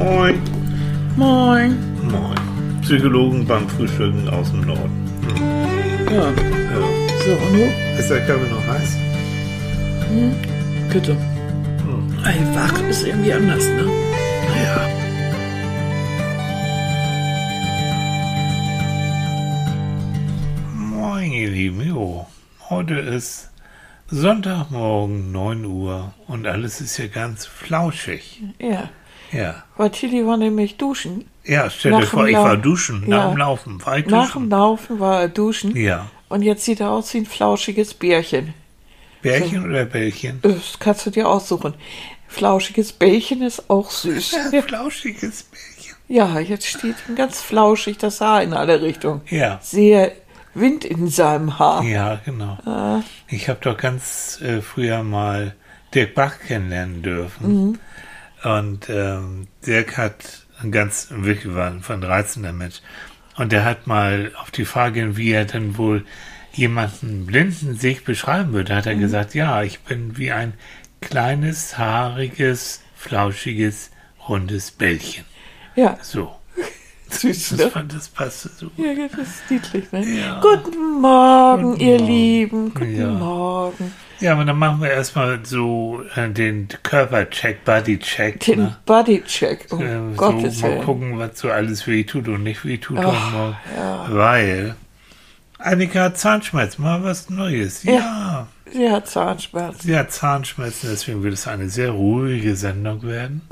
Moin. Moin. Moin. Psychologen beim Frühstücken aus dem Norden. Ja. Ja. So, und du? Ist der Kaffee noch heiß? Bitte. Ey, wach ist irgendwie anders, ne? Ja. Moin, ihr Lieben. Jo. Heute ist Sonntagmorgen, 9 Uhr und alles ist hier ganz flauschig. Ja. Ja. Weil Tilly war nämlich duschen. Ja, stell dir Nach vor, ich Lau- war duschen, nach Ja. dem Laufen. War ich Nach dem duschen? Laufen war er duschen. Ja. Und jetzt sieht er aus wie ein flauschiges Bärchen. Bärchen oder Bällchen? Das kannst du dir aussuchen. Flauschiges Bällchen ist auch süß. Ja, flauschiges Bällchen. Ja, jetzt steht ihm ganz flauschig das Haar in alle Richtungen. Ja. Sehr Wind in seinem Haar. Ja, genau. Ich habe doch ganz äh, früher mal Dirk Bach kennenlernen dürfen. Und ähm, Dirk hat ein ganz, wirklich war von 13 Mensch. Und der hat mal auf die Frage, wie er denn wohl jemanden Blinden sich beschreiben würde, hat er gesagt, ja, ich bin wie ein kleines, haariges, flauschiges, rundes Bällchen. Ja, So. Süß, Das, ne? fand, das passte so. Ja, das ist niedlich, ne? Ja. Guten Morgen, Guten ihr Morgen. Lieben. Guten Ja. Morgen. Ja, aber dann machen wir erstmal so äh, den Körpercheck, Bodycheck. Den Ne? Bodycheck. Oh Äh, Gottes so mal gucken, was so alles weh tut und nicht weh tut Ach, heute Morgen. ja. Weil Annika hat Zahnschmerzen, mal was Neues. Ja. Ja. Sie hat Zahnschmerzen. Sie hat Zahnschmerzen, deswegen wird es eine sehr ruhige Sendung werden.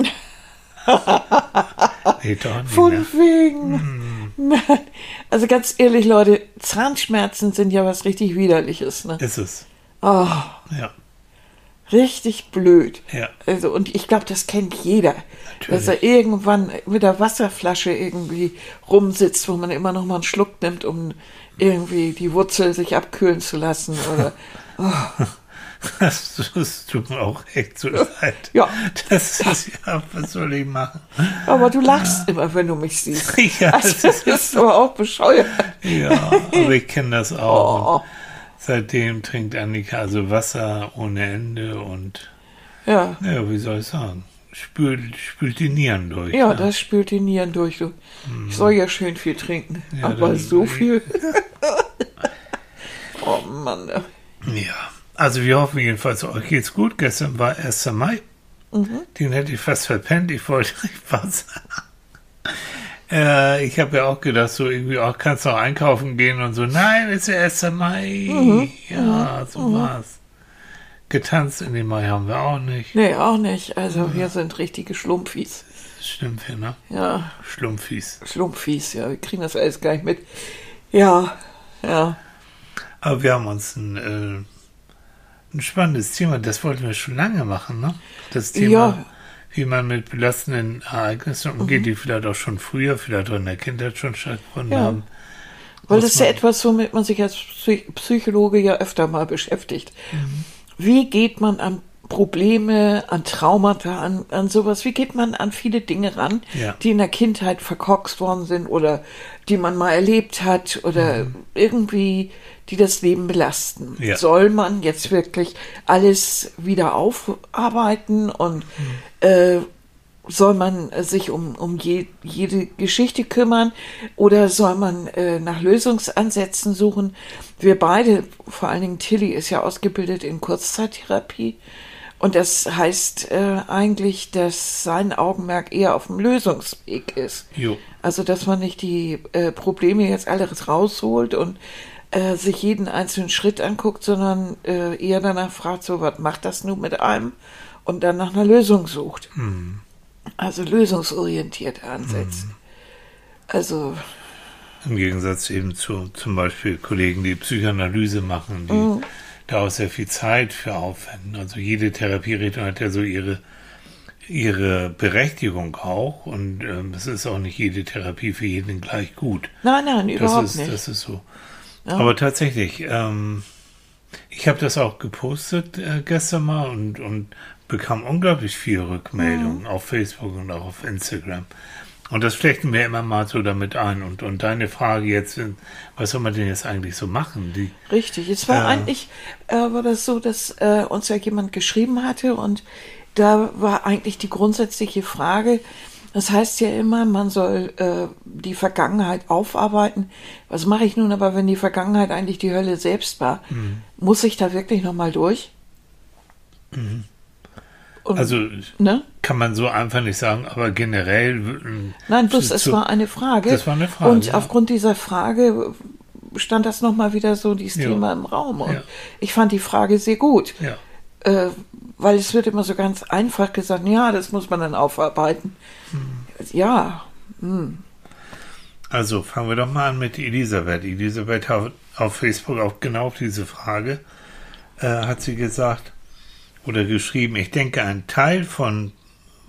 nee. Von wegen. Nein. Also ganz ehrlich, Leute, Zahnschmerzen sind ja was richtig Widerliches. Ne? Ist es. Oh, Ja. richtig blöd. Ja. Also, und ich glaube, das kennt jeder. Dass er irgendwann mit der Wasserflasche irgendwie rumsitzt, wo man immer noch mal einen Schluck nimmt, um irgendwie die Wurzel sich abkühlen zu lassen. Oder Das, das tut mir auch echt so leid. Ja. Das ist ja, was soll ich machen? Aber du lachst immer, wenn du mich siehst. Ja, also, das ist aber auch bescheuert. Ja, aber ich kenne das auch. Oh. Seitdem trinkt Annika also Wasser ohne Ende und, Ja, ja, wie soll ich sagen, spült, spült die Nieren durch. ja, ne? das spült die Nieren durch. Du. Ich soll ja schön viel trinken, Ja, aber so viel. oh Mann. Ja, also wir hoffen jedenfalls, euch geht's gut. Gestern war 1. Mai. Mhm. Den hätte ich fast verpennt. Ich wollte nicht was. Äh, ich habe ja auch gedacht, so irgendwie, auch kannst du auch einkaufen gehen und so. Nein, ist ja 1. Mai. Mhm. Ja, so war's. Getanzt in den Mai haben wir auch nicht. Nee, auch nicht. Also wir sind richtige Schlumpfis. Das stimmt hier, ne? Ja, Schlumpfis. Schlumpfis, ja. Wir kriegen das alles gar nicht mit. Ja, ja. Aber wir haben uns ein, äh, ein spannendes Thema, das wollten wir schon lange machen, ne? Das Thema, Ja. wie man mit belastenden Ereignissen umgeht, die vielleicht auch schon früher, vielleicht auch in der Kindheit schon stattgefunden Ja. haben. Weil das ist ja etwas, womit man sich als Psy Psychologe ja öfter mal beschäftigt. Mhm. Wie geht man an Probleme, an Traumata, an, an sowas, wie geht man an viele Dinge ran, Ja. die in der Kindheit verkorkst worden sind oder die man mal erlebt hat oder irgendwie, die das Leben belasten? Mhm. Ja. Soll man jetzt wirklich alles wieder aufarbeiten und Mhm. äh, soll man sich um, um je, jede Geschichte kümmern oder soll man äh, nach Lösungsansätzen suchen? Wir beide, vor allen Dingen Tilly, ist ja ausgebildet in Kurzzeittherapie. Und das heißt äh, eigentlich, dass sein Augenmerk eher auf dem Lösungsweg ist. Jo. Also, dass man nicht die äh, Probleme jetzt alles rausholt und äh, sich jeden einzelnen Schritt anguckt, sondern äh, eher danach fragt, so, was macht das nun mit einem? Und dann nach einer Lösung sucht. Also lösungsorientiert ansetzen. Also, Im Gegensatz eben zu zum Beispiel Kollegen, die Psychoanalyse machen, die Mhm. Da auch sehr viel Zeit für aufwenden. Also jede Therapierichtung hat ja so ihre, ihre Berechtigung auch und ähm, es ist auch nicht jede Therapie für jeden gleich gut. nein, nein, Das überhaupt ist, nicht. das ist so. Aber tatsächlich, ähm, ich habe das auch gepostet äh, gestern mal und, und bekam unglaublich viel Rückmeldungen auf Facebook und auch auf Instagram. Und das flechten wir immer mal so damit ein. Und, und deine Frage jetzt, äh, was soll man denn jetzt eigentlich so machen? Die, Richtig. Es war Ja. eigentlich, äh, war das so, dass äh, uns ja jemand geschrieben hatte und da war eigentlich die grundsätzliche Frage, Das heißt ja immer, man soll äh, die Vergangenheit aufarbeiten. Was mache ich nun aber, wenn die Vergangenheit eigentlich die Hölle selbst war? Mhm. Muss ich da wirklich nochmal durch? Mhm. Und, Also ne? kann man so einfach nicht sagen, aber generell. äh, Nein, bloß zu- es war eine Frage. Das war eine Frage, Und ja. aufgrund dieser Frage stand das nochmal wieder so dieses Ja. Thema im Raum. Und Ja. ich fand die Frage sehr gut. Äh, weil es wird immer so ganz einfach gesagt, ja, das muss man dann aufarbeiten. Hm. Ja, Also fangen wir doch mal an mit Elisabeth. Elisabeth hat auf Facebook auch genau auf diese Frage äh, hat sie gesagt oder geschrieben, ich denke, ein Teil von,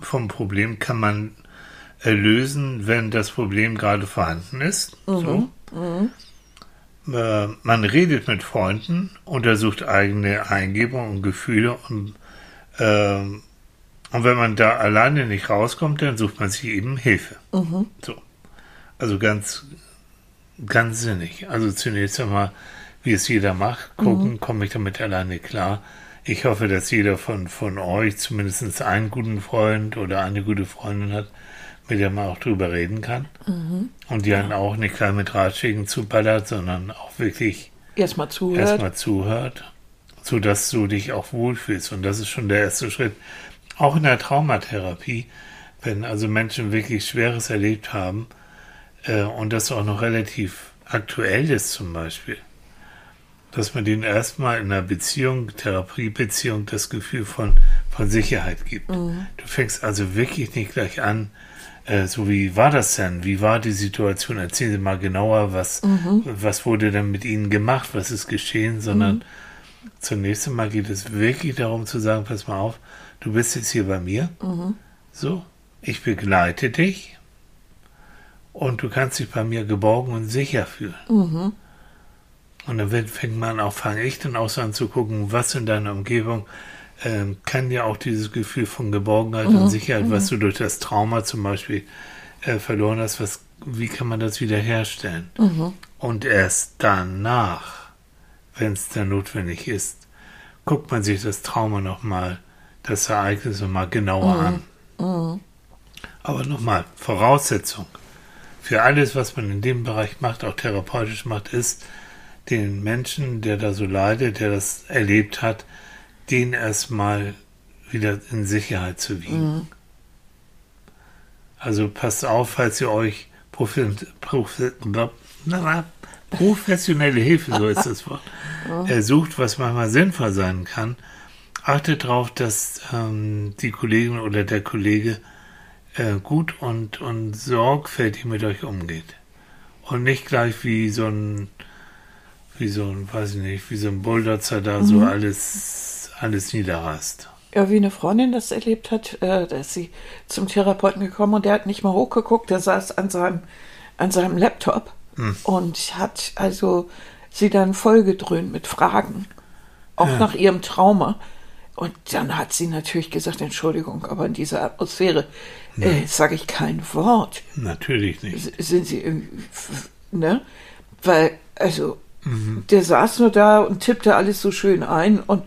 vom Problem kann man äh, lösen, wenn das Problem gerade vorhanden ist. So. Äh, man redet mit Freunden, untersucht eigene Eingebungen und Gefühle und, ähm, und wenn man da alleine nicht rauskommt, dann sucht man sich eben Hilfe. So. Also ganz, ganz sinnig. Also zunächst einmal, wie es jeder macht, gucken, komme ich damit alleine klar. Ich hoffe, dass jeder von, von euch zumindest einen guten Freund oder eine gute Freundin hat, mit der man auch drüber reden kann. Und die einen auch nicht gleich mit Ratschlägen zuballert, sondern auch wirklich erstmal zuhört. erstmal zuhört, sodass du dich auch wohlfühlst. Und das ist schon der erste Schritt. Auch in der Traumatherapie, wenn also Menschen wirklich Schweres erlebt haben äh, und das auch noch relativ aktuell ist zum Beispiel, dass man denen erstmal in einer Beziehung, Therapiebeziehung, das Gefühl von, von Sicherheit gibt. Du fängst also wirklich nicht gleich an, äh, so wie war das denn? Wie war die Situation? Erzählen Sie mal genauer, was, was wurde denn mit Ihnen gemacht? Was ist geschehen? Sondern zunächst einmal geht es wirklich darum zu sagen, pass mal auf, du bist jetzt hier bei mir. So, ich begleite dich und du kannst dich bei mir geborgen und sicher fühlen. Und dann wird- fängt man auch, fange ich dann auch so an zu gucken, was in deiner Umgebung ähm, kann dir auch dieses Gefühl von Geborgenheit und Sicherheit, was du durch das Trauma zum Beispiel äh, verloren hast, was, wie kann man das wiederherstellen? Und erst danach, wenn es dann notwendig ist, guckt man sich das Trauma nochmal, das Ereignis nochmal genauer an. Aber nochmal, Voraussetzung für alles, was man in dem Bereich macht, auch therapeutisch macht, ist, den Menschen, der da so leidet, der das erlebt hat, den erstmal wieder in Sicherheit zu wiegen. Also passt auf, falls ihr euch profi profi professionelle Hilfe, so ist das Wort, äh, sucht, was manchmal sinnvoll sein kann. Achtet darauf, dass ähm, die Kollegin oder der Kollege äh, gut und, und sorgfältig mit euch umgeht. Und nicht gleich wie so ein, wie so ein, weiß ich nicht, wie so ein Bulldozer da so alles, alles niederrast. Ja, wie eine Freundin das erlebt hat, äh, da ist sie zum Therapeuten gekommen und der hat nicht mal hochgeguckt, der saß an seinem, an seinem Laptop und hat also sie dann vollgedröhnt mit Fragen, auch nach ihrem Trauma. Und dann hat sie natürlich gesagt, Entschuldigung, aber in dieser Atmosphäre äh, sage ich kein Wort. Natürlich nicht. Sind sie irgendwie, ne? Weil, also, der saß nur da und tippte alles so schön ein und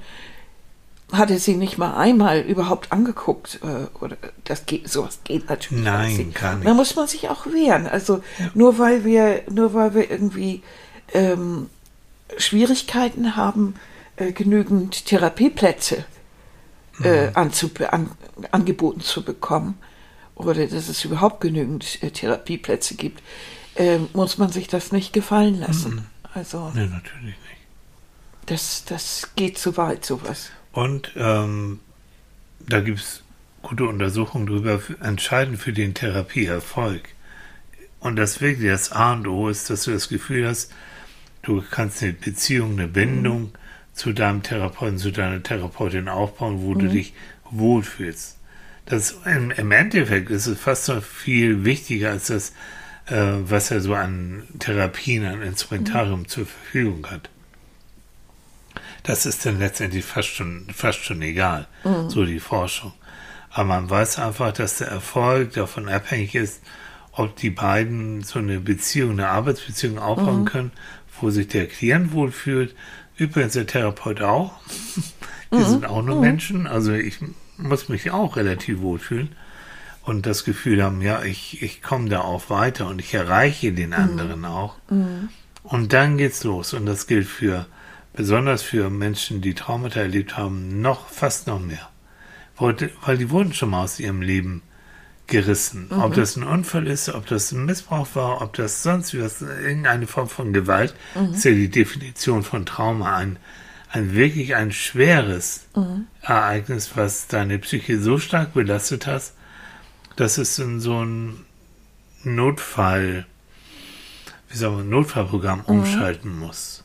hatte sie nicht mal einmal überhaupt angeguckt. Äh, oder das geht, sowas geht natürlich Nein, nicht. gar nicht. Da muss man sich auch wehren. Also nur weil wir, nur weil wir irgendwie ähm, Schwierigkeiten haben, äh, genügend Therapieplätze äh, anzub- an, angeboten zu bekommen oder dass es überhaupt genügend äh, Therapieplätze gibt, äh, muss man sich das nicht gefallen lassen. Also Nee, natürlich nicht. das, das geht zu weit, sowas. Und ähm, da gibt es gute Untersuchungen darüber, entscheidend für den Therapieerfolg. Und das wirklich das A und O ist, dass du das Gefühl hast, du kannst eine Beziehung, eine Bindung zu deinem Therapeuten, zu deiner Therapeutin aufbauen, wo du dich wohlfühlst. Das im, im Endeffekt ist es fast noch viel wichtiger als das, äh, was er so an Therapien, an Instrumentarium zur Verfügung hat. Das ist dann letztendlich fast schon, fast schon egal, so die Forschung. Aber man weiß einfach, dass der Erfolg davon abhängig ist, ob die beiden so eine Beziehung, eine Arbeitsbeziehung aufbauen können, wo sich der Klient wohlfühlt. Übrigens der Therapeut auch. Wir sind auch nur Menschen, also ich muss mich auch relativ wohlfühlen. Und das Gefühl haben, ja, ich, ich komme da auch weiter und ich erreiche den mhm. anderen mhm. auch. Mhm. Und dann geht's los. Und das gilt für, besonders für Menschen, die Traumata erlebt haben, noch, fast noch mehr. Weil die wurden schon mal aus ihrem Leben gerissen. Mhm. Ob das ein Unfall ist, ob das ein Missbrauch war, ob das sonst was, irgendeine Form von Gewalt, mhm. ist ja die Definition von Trauma. Ein, ein wirklich ein schweres mhm. Ereignis, was deine Psyche so stark belastet hast, dass es in so ein Notfall, wie sagen wir, Notfallprogramm mhm. umschalten muss.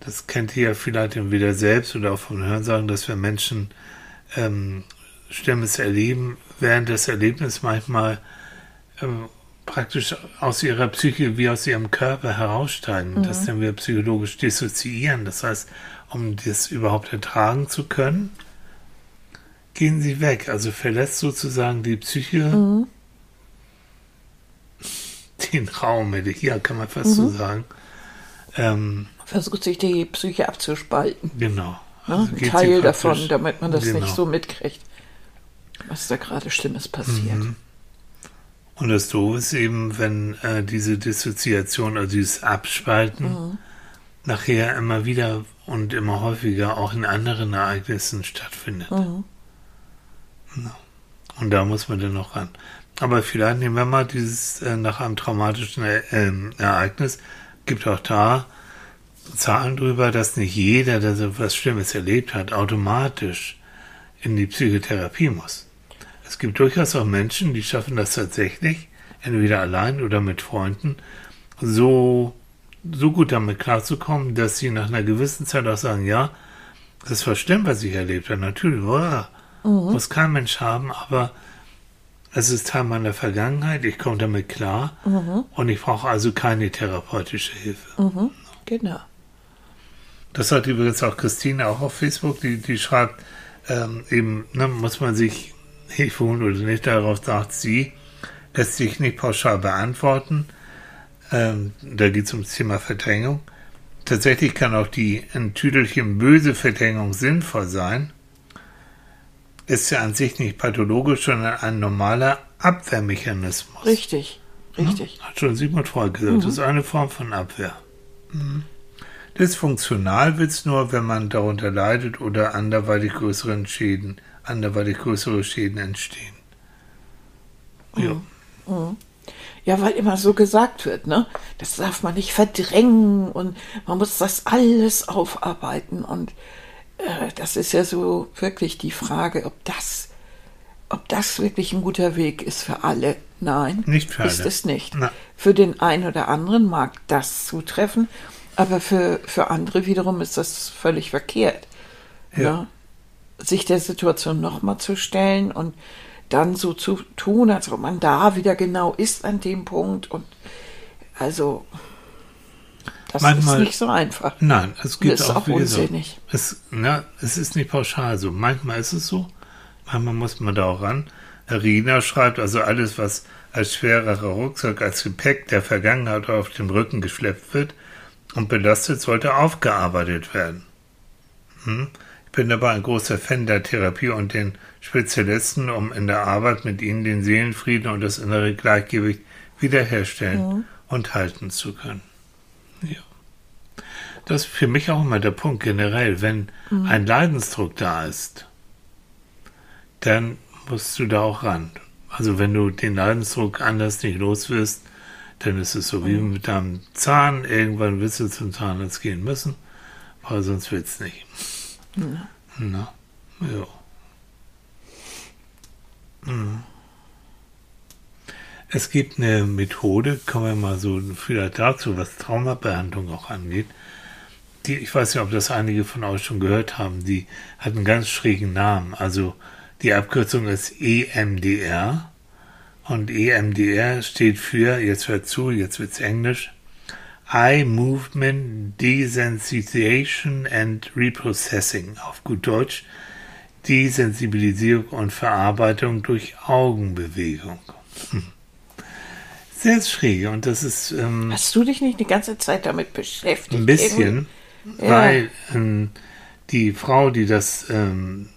Das kennt ihr ja vielleicht entweder selbst oder auch von Hörensagen, dass wir Menschen ähm, Schlimmes erleben, während das Erlebnis manchmal ähm, praktisch aus ihrer Psyche wie aus ihrem Körper heraussteigen. Mhm. Das nennen wir psychologisch dissoziieren. Das heißt, um das überhaupt ertragen zu können, gehen sie weg. Also verlässt sozusagen die Psyche mhm. den Raum. Hier kann man fast mhm. so sagen. Ähm, Versucht sich die Psyche abzuspalten. Genau. Also Ein Teil davon, damit man das genau. nicht so mitkriegt, was da gerade Schlimmes passiert. Mhm. Und das Doofe ist eben, wenn äh, diese Dissoziation, also dieses Abspalten, mhm. nachher immer wieder und immer häufiger auch in anderen Ereignissen stattfindet. Mhm. Und da muss man dann noch ran. Aber vielleicht nehmen wir mal dieses äh, nach einem traumatischen äh, Ereignis, gibt auch da Zahlen drüber, dass nicht jeder, der so was Schlimmes erlebt hat, automatisch in die Psychotherapie muss. Es gibt durchaus auch Menschen, die schaffen das tatsächlich, entweder allein oder mit Freunden, so, so gut damit klarzukommen, dass sie nach einer gewissen Zeit auch sagen, ja, das war schlimm, was ich erlebt habe. Natürlich, boah, Mhm. Muss kein Mensch haben, aber es ist Teil meiner Vergangenheit, ich komme damit klar mhm. und ich brauche also keine therapeutische Hilfe. Mhm. Genau. Das hat übrigens auch Christine auch auf Facebook, die, die schreibt, ähm, eben, ne, muss man sich Hilfe holen oder nicht, darauf sagt sie, lässt sich nicht pauschal beantworten. Ähm, da geht es ums Thema Verdrängung. Tatsächlich kann auch die ein Tüdelchen böse Verdrängung sinnvoll sein ist ja an sich nicht pathologisch, sondern ein normaler Abwehrmechanismus. Richtig, richtig. Ja, hat schon Sigmund Freud gesagt, mhm. das ist eine Form von Abwehr. Mhm. Dysfunktional wird es nur, wenn man darunter leidet oder anderweitig größeren Schäden, anderweitig größere Schäden entstehen. Ja. Mhm. Ja, weil immer so gesagt wird, ne? Das darf man nicht verdrängen und man muss das alles aufarbeiten und das ist ja so wirklich die Frage, ob das, ob das wirklich ein guter Weg ist für alle. Nein, nicht für alle. ist es nicht. Na. Für den einen oder anderen mag das zutreffen, aber für, für andere wiederum ist das völlig verkehrt. Ja. ja? Ne? Sich der Situation nochmal zu stellen und dann so zu tun, als ob man da wieder genau ist an dem Punkt und also das Manchmal, ist nicht so einfach. Nein, es gibt auch, auch unsinnig. es, na, es ist nicht pauschal so. Manchmal ist es so, manchmal muss man da auch ran. Rina schreibt also alles, was als schwererer Rucksack, als Gepäck der Vergangenheit auf dem Rücken geschleppt wird und belastet, sollte aufgearbeitet werden. Hm? Ich bin dabei ein großer Fan der Therapie und den Spezialisten, um in der Arbeit mit ihnen den Seelenfrieden und das innere Gleichgewicht wiederherstellen mhm. und halten zu können. Ja. Das ist für mich auch immer der Punkt generell. Wenn mhm. ein Leidensdruck da ist, dann musst du da auch ran. Also wenn du den Leidensdruck anders nicht los wirst, dann ist es so wie mhm. mit deinem Zahn. Irgendwann wirst du zum Zahnarzt gehen müssen, weil sonst wird es nicht. Mhm. Na, ja. Mhm. Es gibt eine Methode, kommen wir mal so vielleicht dazu, was Traumabehandlung auch angeht. Die, ich weiß nicht, ob das einige von euch schon gehört haben, die hat einen ganz schrägen Namen. Also die Abkürzung ist EMDR. Und EMDR steht für, jetzt hört zu, jetzt wird's Englisch, Eye Movement Desensitization and Reprocessing. Auf gut Deutsch, Desensibilisierung und Verarbeitung durch Augenbewegung. Hm sehr schräg und das ist. Ähm, Hast du dich nicht die ganze Zeit damit beschäftigt? Ein bisschen, ja. weil ähm, die Frau, die das ähm,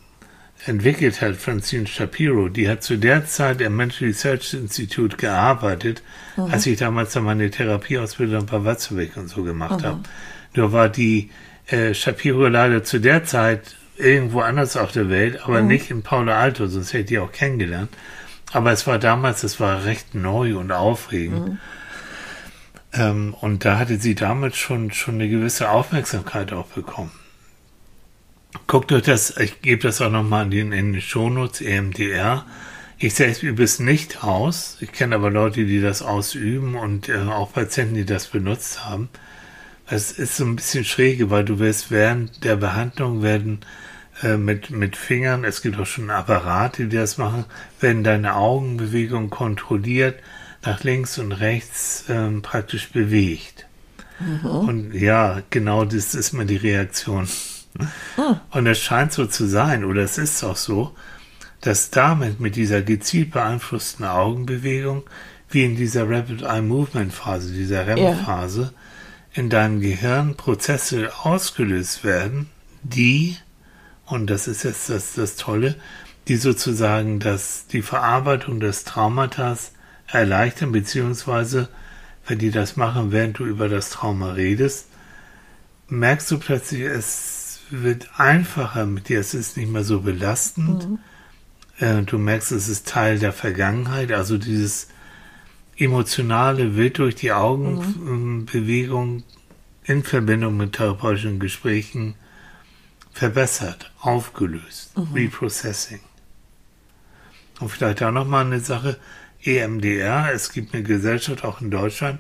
entwickelt hat, Francine Shapiro, die hat zu der Zeit im Mental Research Institute gearbeitet, mhm. als ich damals dann meine Therapieausbildung bei Watzeweg und so gemacht mhm. habe. Nur war die äh, Shapiro leider zu der Zeit irgendwo anders auf der Welt, aber mhm. nicht in Paula Alto, sonst hätte ich die auch kennengelernt. Aber es war damals, es war recht neu und aufregend. Ähm, und da hatte sie damals schon, schon eine gewisse Aufmerksamkeit auch bekommen. Guckt euch das, ich gebe das auch nochmal in den, in den Shownotes, EMDR. Ich selbst übe es nicht aus. Ich kenne aber Leute, die das ausüben und äh, auch Patienten, die das benutzt haben. Es ist so ein bisschen schräge, weil du wirst während der Behandlung werden äh, mit, mit Fingern, es gibt auch schon Apparate, die das machen, werden deine Augenbewegungen kontrolliert, nach links und rechts ähm, praktisch bewegt. Mhm. Und ja, genau das ist mal die Reaktion. Hm. Und es scheint so zu sein, oder es ist auch so, dass damit mit dieser gezielt beeinflussten Augenbewegung, wie in dieser Rapid Eye Movement Phase, dieser REM-Phase, ja. in deinem Gehirn Prozesse ausgelöst werden, die, und das ist jetzt das, das Tolle, die sozusagen das, die Verarbeitung des Traumatas erleichtern, beziehungsweise, wenn die das machen, während du über das Trauma redest, merkst du plötzlich, es wird einfacher mit dir. Es ist nicht mehr so belastend. Mhm. Äh, du merkst, es ist Teil der Vergangenheit. Also dieses emotionale wild durch die Augenbewegung mhm. in Verbindung mit therapeutischen Gesprächen verbessert, aufgelöst, mhm. Reprocessing. Und vielleicht auch nochmal eine Sache, EMDR, es gibt eine Gesellschaft auch in Deutschland,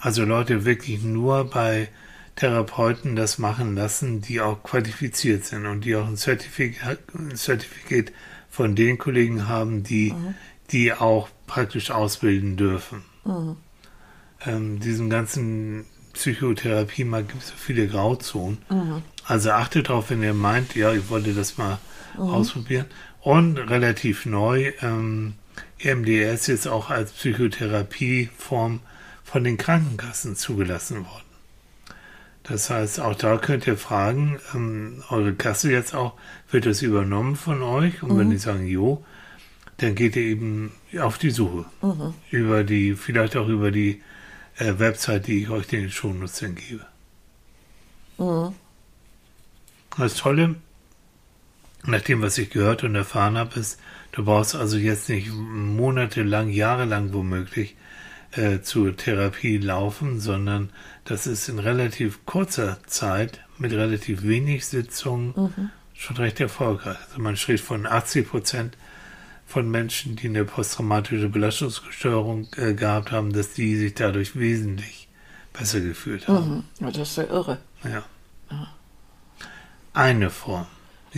also Leute wirklich nur bei Therapeuten das machen lassen, die auch qualifiziert sind und die auch ein Zertifikat, ein Zertifikat von den Kollegen haben, die, mhm. die auch praktisch ausbilden dürfen. Mhm. Ähm, diesem ganzen Psychotherapie mal gibt es so viele Grauzonen. Mhm. Also achtet darauf, wenn ihr meint, ja, ich wollte das mal mhm. ausprobieren. Und relativ neu, ähm, EMDR ist jetzt auch als Psychotherapieform von den Krankenkassen zugelassen worden. Das heißt, auch da könnt ihr fragen, ähm, eure Kasse jetzt auch, wird das übernommen von euch? Und mhm. wenn die sagen, jo, dann geht ihr eben auf die Suche. Mhm. Über die, vielleicht auch über die äh, Website, die ich euch den Shownutzern gebe. Mhm. Das Tolle, nach dem, was ich gehört und erfahren habe, ist, du brauchst also jetzt nicht monatelang, jahrelang womöglich äh, zur Therapie laufen, sondern das ist in relativ kurzer Zeit mit relativ wenig Sitzungen mhm. schon recht erfolgreich. Also man spricht von 80 Prozent von Menschen, die eine posttraumatische Belastungsstörung äh, gehabt haben, dass die sich dadurch wesentlich besser gefühlt haben. Mhm. Das ist ja irre. Ja. ja. Eine Form.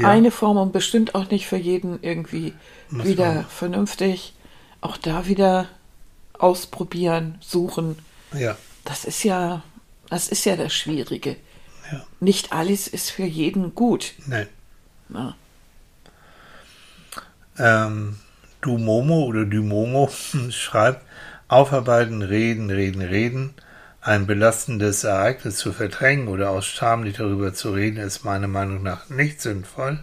Ja. Eine Form und bestimmt auch nicht für jeden irgendwie Muss wieder vernünftig. Auch da wieder ausprobieren, suchen. Ja. Das ist ja, das ist ja das Schwierige. Ja. Nicht alles ist für jeden gut. Nein. Na. Ähm, du Momo oder du Momo schreibt, aufarbeiten, reden, reden, reden. Ein belastendes Ereignis zu verdrängen oder aus Scham nicht darüber zu reden, ist meiner Meinung nach nicht sinnvoll.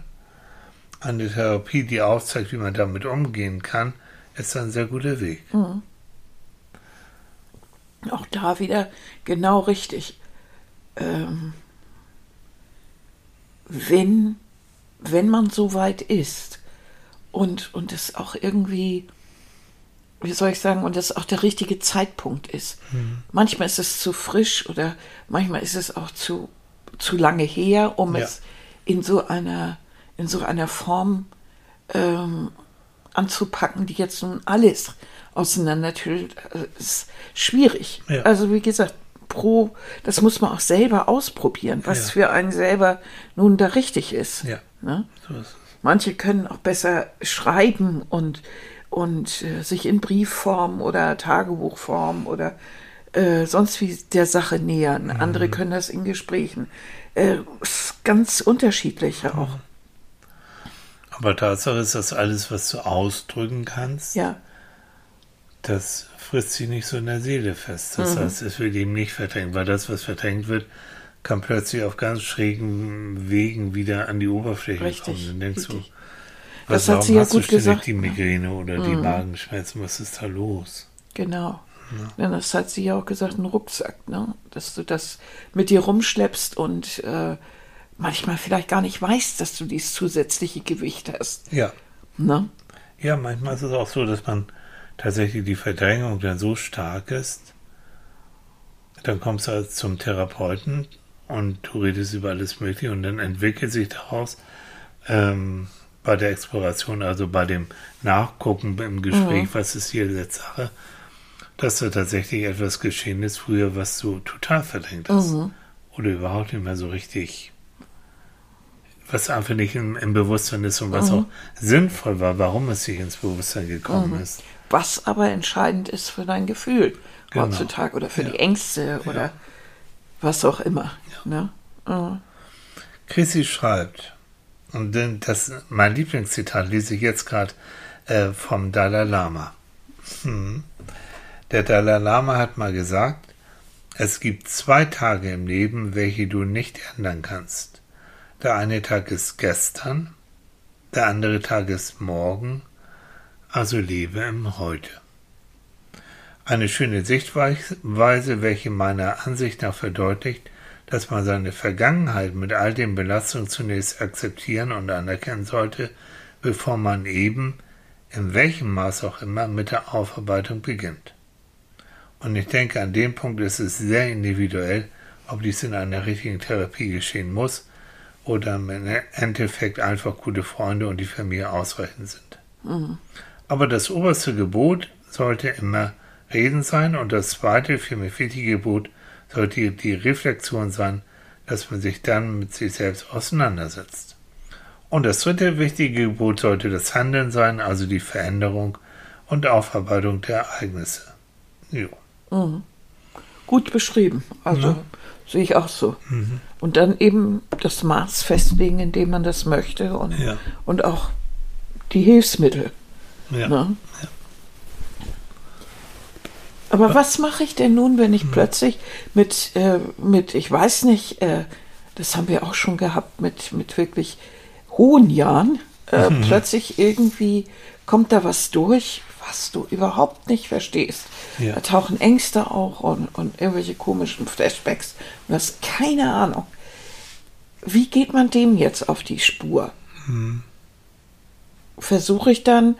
Eine Therapie, die aufzeigt, wie man damit umgehen kann, ist ein sehr guter Weg. Mhm. Auch da wieder genau richtig. Ähm, wenn, wenn man so weit ist und, und es auch irgendwie, wie soll ich sagen, und es auch der richtige Zeitpunkt ist. Mhm. Manchmal ist es zu frisch oder manchmal ist es auch zu, zu lange her, um ja. es in so einer, in so einer Form ähm, anzupacken, die jetzt nun alles auseinandertüdelt, äh, ist schwierig. Ja. Also wie gesagt, pro, das muss man auch selber ausprobieren, was ja. für einen selber nun da richtig ist. Ne? So ist Manche können auch besser schreiben und, und äh, sich in Briefform oder Tagebuchform oder äh, sonst wie der Sache nähern. Mhm. Andere können das in Gesprächen. Äh, ganz unterschiedlich mhm. auch. Aber Tatsache ist, dass alles, was du ausdrücken kannst, ja das frisst sich nicht so in der Seele fest. Das mhm. heißt, es wird eben nicht verdrängt, weil das, was verdrängt wird, kann plötzlich auf ganz schrägen Wegen wieder an die Oberfläche Richtig, kommen. Dann denkst richtig. Das hat sie ja gut gesagt. die Migräne oder die Magenschmerzen? Was ist da los? Genau. Ja. das hat sie ja auch gesagt, ein Rucksack, ne? Dass du das mit dir rumschleppst und äh, manchmal vielleicht gar nicht weißt, dass du dieses zusätzliche Gewicht hast. Ja. Ne? Ja, manchmal ist es auch so, dass man tatsächlich die Verdrängung dann so stark ist, dann kommst du also zum Therapeuten und du redest über alles Mögliche und dann entwickelt sich daraus ähm, bei der Exploration, also bei dem Nachgucken im Gespräch, was ist hier jetzt Sache, dass da tatsächlich etwas geschehen ist früher, was du total verdrängt hast. Oder überhaupt nicht mehr so richtig, was einfach nicht im, im Bewusstsein ist und was auch sinnvoll war, warum es sich ins Bewusstsein gekommen ist. Was aber entscheidend ist für dein Gefühl Genau. heutzutage oder für Ja. die Ängste oder was auch immer. Ne? Mhm. Chrissy schreibt, und das, mein Lieblingszitat lese ich jetzt gerade äh, vom Dalai Lama. Hm. Der Dalai Lama hat mal gesagt, es gibt zwei Tage im Leben, welche du nicht ändern kannst. Der eine Tag ist gestern, der andere Tag ist morgen, also lebe im Heute. Eine schöne Sichtweise, welche meiner Ansicht nach verdeutlicht, dass man seine Vergangenheit mit all den Belastungen zunächst akzeptieren und anerkennen sollte, bevor man eben, in welchem Maß auch immer, mit der Aufarbeitung beginnt. Und ich denke, an dem Punkt ist es sehr individuell, ob dies in einer richtigen Therapie geschehen muss oder im Endeffekt einfach gute Freunde und die Familie ausreichend sind. Aber das oberste Gebot sollte immer Reden sein und das zweite, für mich wichtige Gebot sollte die Reflexion sein, dass man sich dann mit sich selbst auseinandersetzt. Und das dritte wichtige Gebot sollte das Handeln sein, also die Veränderung und Aufarbeitung der Ereignisse. Jo. Gut beschrieben. Also Ja. sehe ich auch so. Und dann eben das Maß festlegen, in dem man das möchte und, Ja. und auch die Hilfsmittel. Ja. Aber was mache ich denn nun, wenn ich Hm. plötzlich mit, äh, mit, ich weiß nicht, äh, das haben wir auch schon gehabt, mit, mit wirklich hohen Jahren, äh, Mhm. plötzlich irgendwie kommt da was durch, was du überhaupt nicht verstehst. Ja. Da tauchen Ängste auch und, und irgendwelche komischen Flashbacks. Du hast keine Ahnung. Wie geht man dem jetzt auf die Spur? Mhm. Versuche ich dann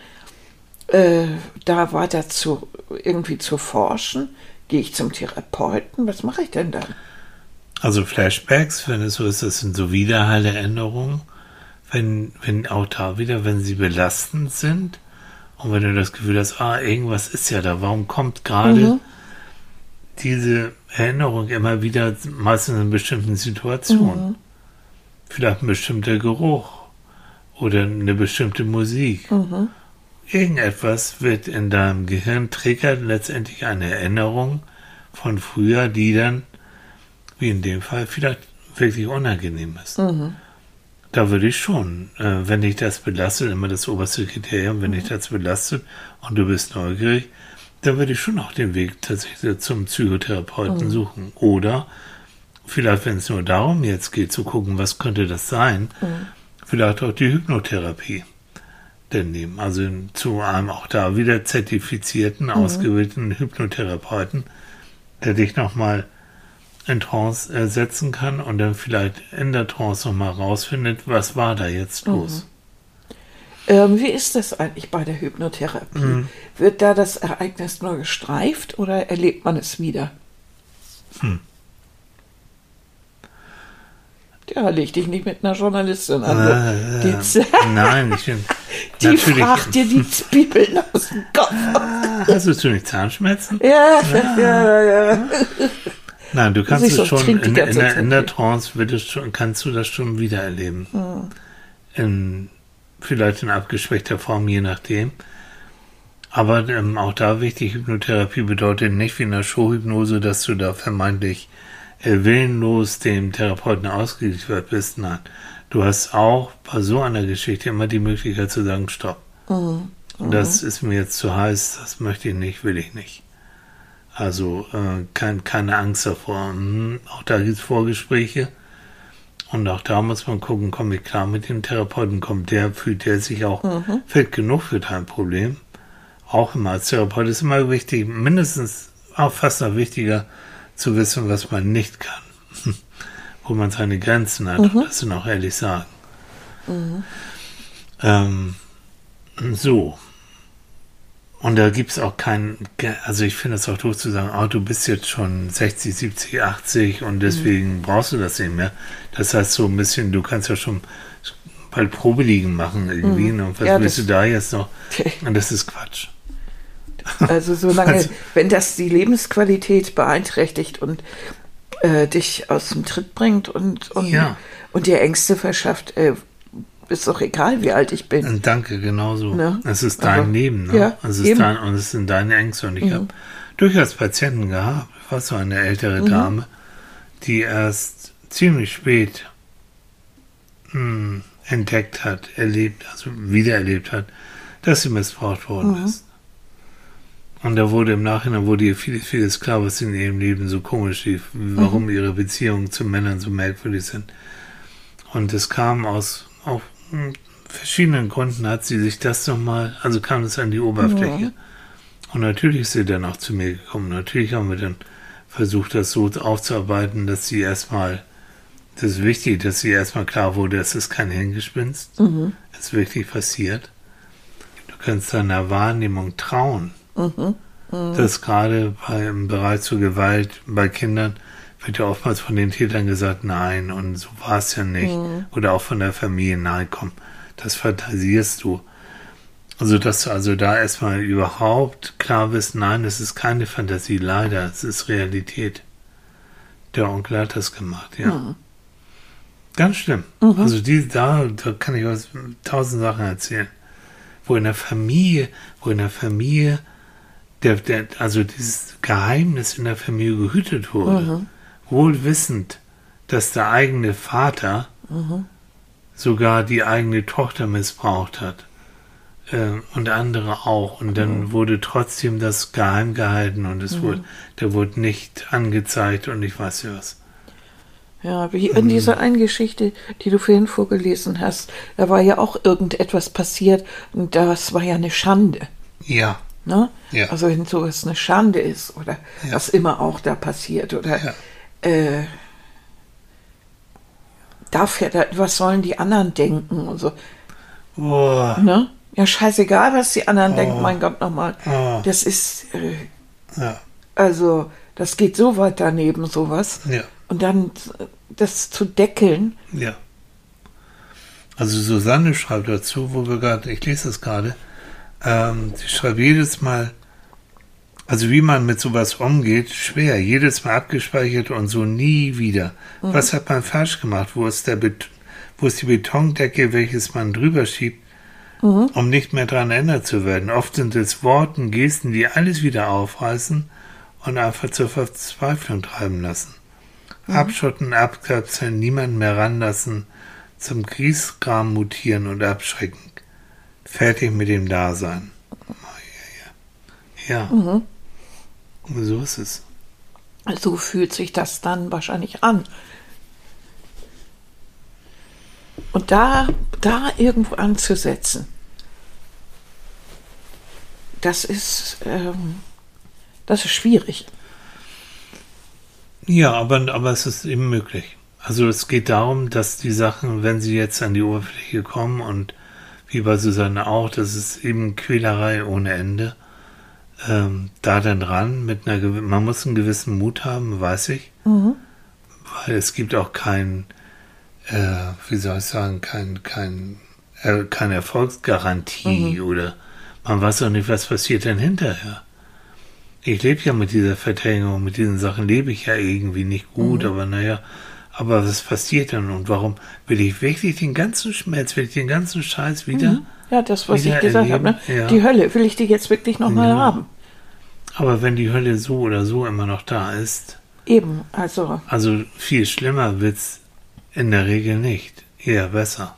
äh, da weiter zu irgendwie zu forschen? Gehe ich zum Therapeuten? Was mache ich denn dann? Also Flashbacks, wenn es so ist, das sind so Widerhallerinnerungen. Wenn, wenn auch da wieder, wenn sie belastend sind und wenn du das Gefühl hast, ah, irgendwas ist ja da, warum kommt gerade diese Erinnerung immer wieder, meistens in bestimmten Situationen? Vielleicht ein bestimmter Geruch oder eine bestimmte Musik. Irgendetwas wird in deinem Gehirn triggert letztendlich eine Erinnerung von früher, die dann, wie in dem Fall, vielleicht wirklich unangenehm ist. Da würde ich schon, äh, wenn dich das belastet, immer das oberste Kriterium, wenn dich das belastet und du bist neugierig, dann würde ich schon auch den Weg tatsächlich zum Psychotherapeuten suchen. Oder vielleicht, wenn es nur darum jetzt geht, zu gucken, was könnte das sein, vielleicht auch die Hypnotherapie denn nehmen. Also zu einem auch da wieder zertifizierten, ausgebildeten Hypnotherapeuten, der dich nochmal in Trance äh, setzen kann und dann vielleicht in der Trance nochmal rausfindet, was war da jetzt los. Ähm, wie ist das eigentlich bei der Hypnotherapie? Wird da das Ereignis nur gestreift oder erlebt man es wieder? Ja, leg dich nicht mit einer Journalistin an. Äh, äh, nein, ich bin die natürlich. fragt dir die Zwiebeln aus dem Kopf. Ah, Hast du nicht Zahnschmerzen? Ja, ja, ja. Nein, du kannst es schon in, in, der, in der. Trance schon, kannst du das schon wieder erleben. Hm. In, vielleicht in abgeschwächter Form, je nachdem. Aber ähm, auch da wichtig, Hypnotherapie bedeutet nicht wie in der Showhypnose, dass du da vermeintlich äh, willenlos dem Therapeuten ausgeliefert bist. Nein, du hast auch bei so einer Geschichte immer die Möglichkeit zu sagen, stopp. Mhm. Das ist mir jetzt zu heiß, das möchte ich nicht, will ich nicht. Also äh, kein, keine Angst davor. Hm, auch da gibt es Vorgespräche. Und auch da muss man gucken, komme ich klar mit dem Therapeuten, kommt der, fühlt der sich auch Mhm. fit genug für dein Problem. Auch immer als Therapeut ist immer wichtig, mindestens auch fast noch wichtiger zu wissen, was man nicht kann. Wo man seine Grenzen hat, Mhm. das sind auch ehrlich sagen. Ähm, so. Und da gibt es auch keinen, also ich finde es auch doof zu sagen, oh, du bist jetzt schon 60, 70, 80 und deswegen brauchst du das nicht mehr. Das heißt so ein bisschen, du kannst ja schon bald Probeliegen machen irgendwie. Ne? Und was Ja, willst du da jetzt noch? Und das ist Quatsch. Also solange, Also- wenn das die Lebensqualität beeinträchtigt und äh, dich aus dem Tritt bringt und, und, Ja. und dir Ängste verschafft, äh, ist doch egal, wie alt ich bin. Danke, genauso. Ne? Es ist dein Aber- Leben, ne? ja, es ist. Mhm. dein, und es sind deine Ängste. Und ich habe durchaus Patienten gehabt, was so eine ältere Dame, die erst ziemlich spät mh, entdeckt hat, erlebt, also wiedererlebt hat, dass sie missbraucht worden Mhm. ist. Und da wurde im Nachhinein wurde ihr vieles, vieles klar, was in ihrem Leben so komisch lief, warum Mhm. ihre Beziehungen zu Männern so merkwürdig sind. Und es kam aus auf hm, verschiedenen Gründen hat sie sich das nochmal, also kam es an die Oberfläche. Ja. Und natürlich ist sie dann auch zu mir gekommen. Natürlich haben wir dann versucht, das so aufzuarbeiten, dass sie erstmal, das ist wichtig, dass sie erstmal klar wurde, es ist kein Hingespinst. Mhm. Es ist wirklich passiert. Du kannst deiner Wahrnehmung trauen. Mhm. Das gerade bei, im Bereich zur Gewalt bei Kindern wird ja oftmals von den Tätern gesagt, nein, und so war es ja nicht. Mhm. Oder auch von der Familie, nein, komm, das fantasierst du. Also, dass du also da erstmal überhaupt klar bist, nein, es ist keine Fantasie, leider, es ist Realität. Der Onkel hat das gemacht, ja. Mhm. Ganz schlimm. Also die, da, da kann ich aus tausend Sachen erzählen. Wo in der Familie, wo in der Familie, der, der, also dieses Geheimnis in der Familie gehütet wurde, wohl wissend, dass der eigene Vater sogar die eigene Tochter missbraucht hat. Äh, und andere auch. Und dann wurde trotzdem das geheim gehalten und es wurde, der wurde nicht angezeigt und ich weiß ja was. Ja, wie in dieser einen Geschichte, die du vorhin vorgelesen hast, da war ja auch irgendetwas passiert und das war ja eine Schande. Ja, Ne? Ja. Also wenn sowas eine Schande ist oder Ja. was immer auch da passiert oder Ja. äh, darf ja, da, was sollen die anderen denken und so. Boah. Ne? Ja, scheißegal, was die anderen Oh. denken, mein Gott nochmal. Oh. Das ist, äh, Ja, also, das geht so weit daneben, sowas. ja, Und dann das zu deckeln, ja. Also Susanne schreibt dazu, wo wir gerade, ich lese das gerade, ähm, sie schreibt jedes Mal, also wie man mit sowas umgeht, schwer, jedes Mal abgespeichert und so nie wieder. Was hat man falsch gemacht? Wo ist der Bet wo ist die Betondecke, welches man drüber schiebt, um nicht mehr daran erinnert zu werden? Oft sind es Worten, Gesten, die alles wieder aufreißen und einfach zur Verzweiflung treiben lassen. Abschotten, abkapseln, niemanden mehr ranlassen, zum Griesgram mutieren und abschrecken. Fertig mit dem Dasein. Ja, ja. so ist es. so fühlt sich das dann wahrscheinlich an. Und da, da irgendwo anzusetzen, das ist, ähm, das ist schwierig. Ja, aber, aber es ist eben möglich. Also es geht darum, dass die Sachen, wenn sie jetzt an die Oberfläche kommen und wie bei Susanne auch, das ist eben Quälerei ohne Ende. Ähm, da dann ran mit einer, man muss einen gewissen Mut haben, weiß ich, weil es gibt auch kein, äh, wie soll ich sagen, kein, kein, äh, keine Erfolgsgarantie oder man weiß auch nicht, was passiert denn hinterher. Ich lebe ja mit dieser Verteidigung, mit diesen Sachen lebe ich ja irgendwie nicht gut, aber naja, aber was passiert dann und warum will ich wirklich den ganzen Schmerz, will ich den ganzen Scheiß wieder? Ja, das, was ich gesagt habe. Ne? ja. Die Hölle, will ich die jetzt wirklich nochmal Ja. haben? Aber wenn die Hölle so oder so immer noch da ist, Eben, also, also viel schlimmer wird's in der Regel nicht, eher besser.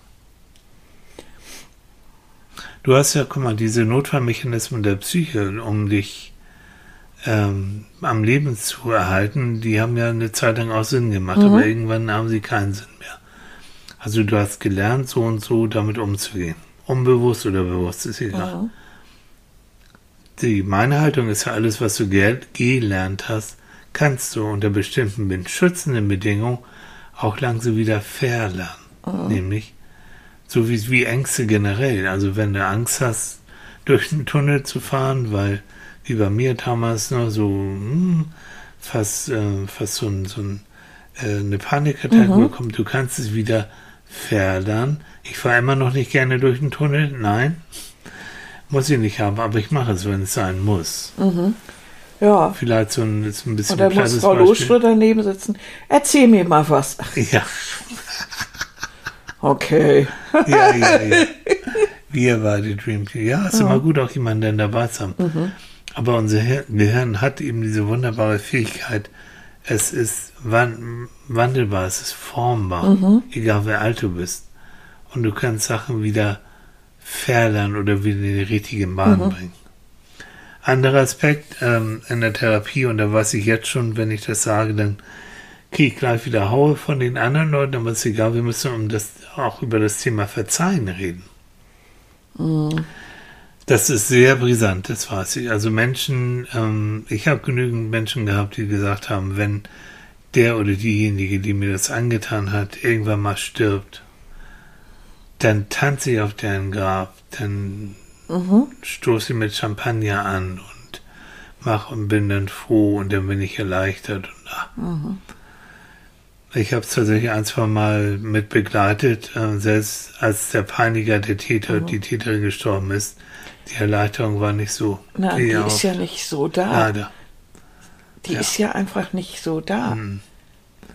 Du hast ja, guck mal, diese Notfallmechanismen der Psyche, um dich ähm, am Leben zu erhalten, die haben ja eine Zeit lang auch Sinn gemacht, aber irgendwann haben sie keinen Sinn mehr. Also du hast gelernt, so und so damit umzugehen. Unbewusst oder bewusst, ist egal. Mhm. Die, meine Haltung ist ja, alles, was du ge gelernt hast, kannst du unter bestimmten schützenden Bedingungen auch langsam wieder verlernen. Mhm. Nämlich, so wie, wie Ängste generell. Also wenn du Angst hast, durch einen Tunnel zu fahren, weil, wie bei mir damals, noch so hm, fast, äh, fast so, ein, so ein, äh, eine Panikattacke Mhm. bekommen, du kannst es wieder verlernen. Ich fahre immer noch nicht gerne durch den Tunnel, nein. Muss ich nicht haben, aber ich mache es, wenn es sein muss. Ja. Vielleicht so ein, ist ein bisschen Und dann muss Frau. Loschwer daneben sitzen. Erzähl mir mal was. Ja, Okay. ja, ja, ja. Wir beide Dream Team. Ja, ist Mhm. immer gut, auch jemanden dabei zu haben. Aber unser Hir- Gehirn hat eben diese wunderbare Fähigkeit, es ist wan wandelbar, es ist formbar, Mhm. egal wie alt du bist. Und du kannst Sachen wieder verlernen oder wieder in die richtige Bahn Mhm. bringen. Anderer Aspekt ähm, in der Therapie, und da weiß ich jetzt schon, wenn ich das sage, dann kriege ich gleich wieder Haue von den anderen Leuten, aber ist egal, wir müssen um das, auch über das Thema Verzeihen reden. Das ist sehr brisant, das weiß ich. Also Menschen, ähm, ich habe genügend Menschen gehabt, die gesagt haben, wenn der oder diejenige, die mir das angetan hat, irgendwann mal stirbt, dann tanze ich auf deren Grab, dann stoße ich mit Champagner an und mach und bin dann froh und dann bin ich erleichtert. Und, ah. Ich habe es tatsächlich ein, zwei Mal mit begleitet, äh, selbst als der Peiniger, der Täter, die Täterin gestorben ist. Die Erleichterung war nicht so. Wie die oft. ist ja nicht so da. Leider. Die Ja. ist ja einfach nicht so da. Mhm.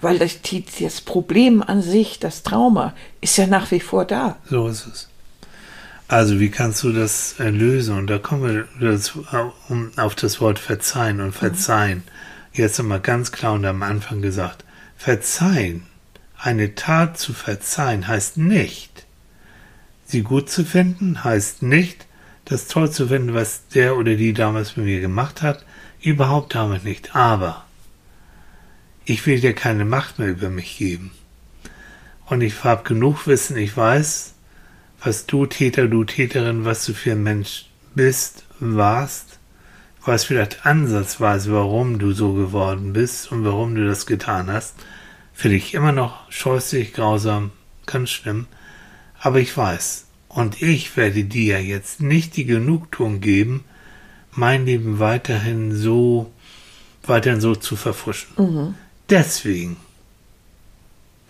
Weil das, das Problem an sich, das Trauma, ist ja nach wie vor da. So ist es. Also, wie kannst du das lösen? Und da kommen wir dazu, äh, um, auf das Wort verzeihen und verzeihen. Jetzt nochmal ganz klar und am Anfang gesagt. Verzeihen, eine Tat zu verzeihen, heißt nicht, sie gut zu finden, heißt nicht, das toll zu finden, was der oder die damals mit mir gemacht hat. Überhaupt damit nicht. Aber ich will dir keine Macht mehr über mich geben. Und ich habe genug Wissen, ich weiß, was du Täter, du Täterin, was du für ein Mensch bist, warst, weiß vielleicht ansatzweise, warum du so geworden bist und warum du das getan hast. Für dich immer noch scheußlich, grausam, ganz schlimm, aber ich weiß. Und ich werde dir jetzt nicht die Genugtuung geben, mein Leben weiterhin so, weiterhin so zu verfuschen. Deswegen,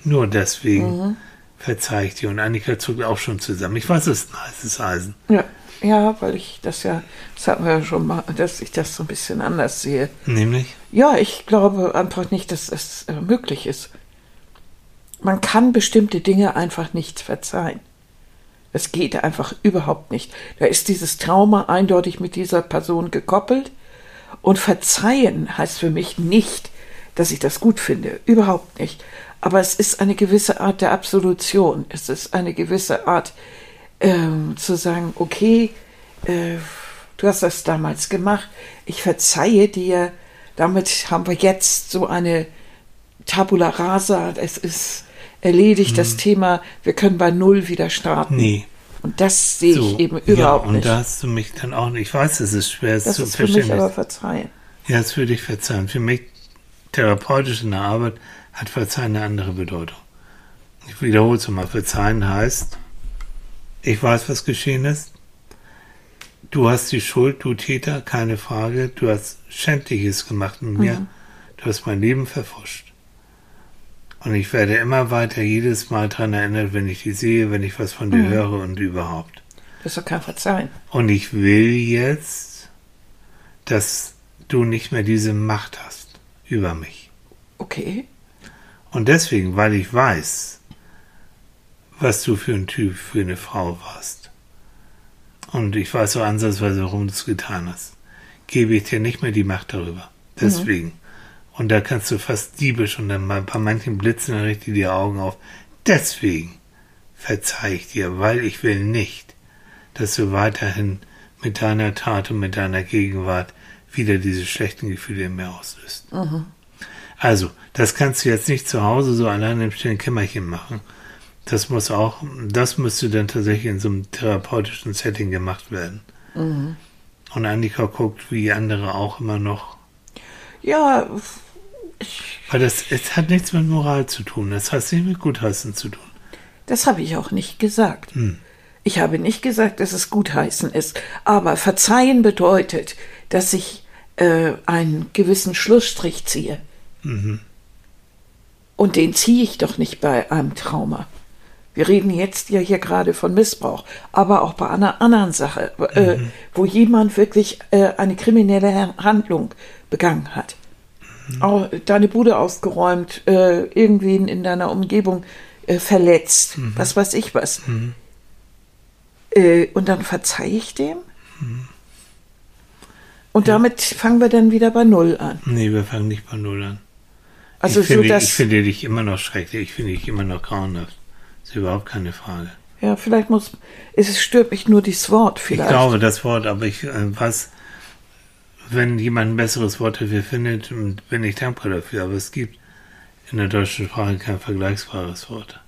nur deswegen, verzeih ich dir. Und Annika zuckt auch schon zusammen. Ich weiß, es ist ein heißes Eisen. Ja, ja, weil ich das ja, das hatten wir ja schon mal, dass ich das so ein bisschen anders sehe. Nämlich? Ja, ich glaube einfach nicht, dass es äh, möglich ist. Man kann bestimmte Dinge einfach nicht verzeihen. Es geht einfach überhaupt nicht. Da ist dieses Trauma eindeutig mit dieser Person gekoppelt. Und verzeihen heißt für mich nicht, dass ich das gut finde. Überhaupt nicht. Aber es ist eine gewisse Art der Absolution. Es ist eine gewisse Art ähm, zu sagen, okay, äh, du hast das damals gemacht, ich verzeihe dir. Damit haben wir jetzt so eine Tabula rasa. Es ist erledigt, das Thema. Wir können bei Null wieder starten. Nee. Und das sehe ich So, eben ja, überhaupt und nicht. da hast du mich dann auch nicht. Ich weiß, es ist schwer, es das zu ist für mich verstehen. aber Verzeihen. Ja, das würde ich verzeihen. Für mich, therapeutisch in der Arbeit, hat Verzeihen eine andere Bedeutung. Ich wiederhole es nochmal. Verzeihen heißt, ich weiß, was geschehen ist. Du hast die Schuld, du Täter, keine Frage. Du hast Schändliches gemacht mit mir. Du hast mein Leben verfuscht. Und ich werde immer weiter jedes Mal daran erinnert, wenn ich die sehe, wenn ich was von dir höre und überhaupt. Das doch kein Verzeihen. Und ich will jetzt, dass du nicht mehr diese Macht hast über mich. Okay. Und deswegen, weil ich weiß, was du für ein Typ, für eine Frau warst. Und ich weiß so ansatzweise, warum du es getan hast. Gebe ich dir nicht mehr die Macht darüber. Deswegen. Und da kannst du fast diebisch und dann bei manchen blitzen dann richtig die Augen auf. Deswegen verzeih ich dir, weil ich will nicht, dass du weiterhin mit deiner Tat und mit deiner Gegenwart wieder diese schlechten Gefühle in mir auslöst. Also, das kannst du jetzt nicht zu Hause so allein im stillen Kämmerchen machen. Das muss auch, das müsste dann tatsächlich in so einem therapeutischen Setting gemacht werden. Mhm. Und Annika guckt, wie andere auch immer noch. Ja, Weil das, es hat nichts mit Moral zu tun. Das hat nicht mit Gutheißen zu tun. das habe ich auch nicht gesagt. Ich habe nicht gesagt, dass es gutheißen ist. Aber verzeihen bedeutet, dass ich äh, einen gewissen Schlussstrich ziehe. Und den ziehe ich doch nicht bei einem Trauma. Wir reden jetzt ja hier gerade von Missbrauch, aber auch bei einer anderen Sache, äh, wo jemand wirklich äh, eine kriminelle Handlung begangen hat. Auch deine Bude ausgeräumt, äh, irgendwen in deiner Umgebung äh, verletzt, was weiß ich was. Äh, und dann verzeihe ich dem? Und damit fangen wir dann wieder bei Null an. Nee, wir fangen nicht bei Null an. Also ich, finde, so, dass ich finde dich immer noch schrecklich. Ich finde dich immer noch grauenhaft. Das ist überhaupt keine Frage. ja vielleicht muss es stört mich nur dieses Wort vielleicht. Ich glaube das Wort, aber ich äh, was, wenn jemand ein besseres Wort dafür findet, bin ich dankbar dafür. Aber es gibt in der deutschen Sprache kein vergleichbares Wort.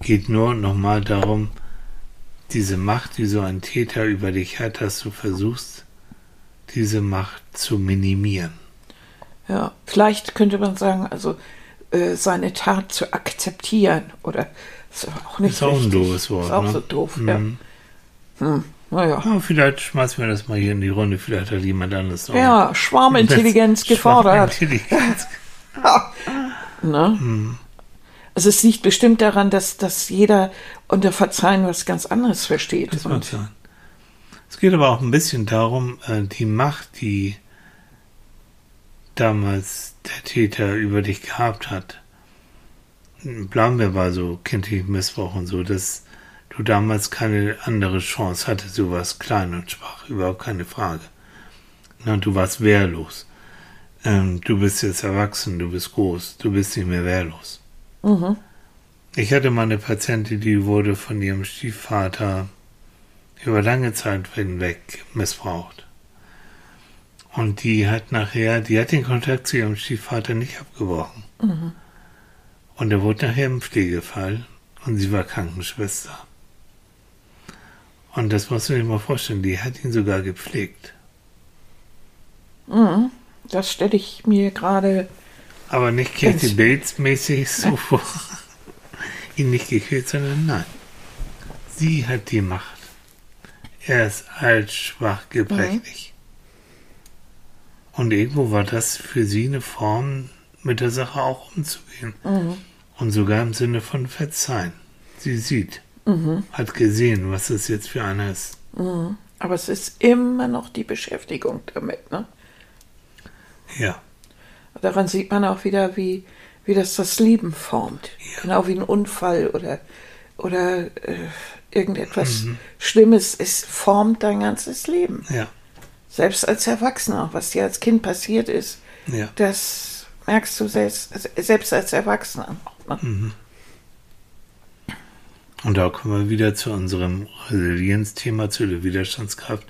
Geht nur nochmal darum, diese Macht, die so ein Täter über dich hat, dass du versuchst, diese Macht zu minimieren. Ja, vielleicht könnte man sagen, also äh, seine Tat zu akzeptieren oder ist auch nicht Ist auch ein doofes Wort, Ist auch ne? so doof, Mhm. ja. Hm, naja. Ja, vielleicht schmeißen wir das mal hier in die Runde. Vielleicht hat jemand anderes noch. Ja, Schwarmintelligenz gefordert. Schwarmintelligenz. Ne? Also es liegt bestimmt daran, dass, dass jeder unter Verzeihen was ganz anderes versteht. Das mag sein. Es geht aber auch ein bisschen darum, äh, die Macht, die damals der Täter über dich gehabt hat. Wir bei so kindlichem Missbrauch und so, dass du damals keine andere Chance hattest. Du warst klein und schwach, überhaupt keine Frage. Na, du warst wehrlos. Ähm, du bist jetzt erwachsen, du bist groß, du bist nicht mehr wehrlos. mhm. Ich hatte mal eine Patientin, die wurde von ihrem Stiefvater über lange Zeit hinweg missbraucht. Und die hat nachher, die hat den Kontakt zu ihrem Stiefvater nicht abgebrochen. Und er wurde nachher im Pflegefall und sie war Krankenschwester. Und das musst du dir mal vorstellen, die hat ihn sogar gepflegt. Mhm. Das stelle ich mir gerade. Aber nicht Kathy Ganz- Bates mäßig so vor. ihn nicht gekillt, sondern nein. Sie hat die Macht. Er ist alt, schwach, gebrechlich. Und irgendwo war das für sie eine Form, mit der Sache auch umzugehen. Mhm. Und sogar im Sinne von Verzeihen. Sie sieht, Mhm. hat gesehen, was das jetzt für einer ist. Mhm. Aber es ist immer noch die Beschäftigung damit. Ne? Ja, Daran sieht man auch wieder, wie, wie das das Leben formt. Ja. Genau wie ein Unfall oder, oder äh, irgendetwas Mhm. Schlimmes. Es formt dein ganzes Leben. ja, Selbst als Erwachsener, was dir als Kind passiert ist, ja. das merkst du selbst, selbst als Erwachsener. noch, Ne? Und da kommen wir wieder zu unserem Resilienzthema, zu der Widerstandskraft.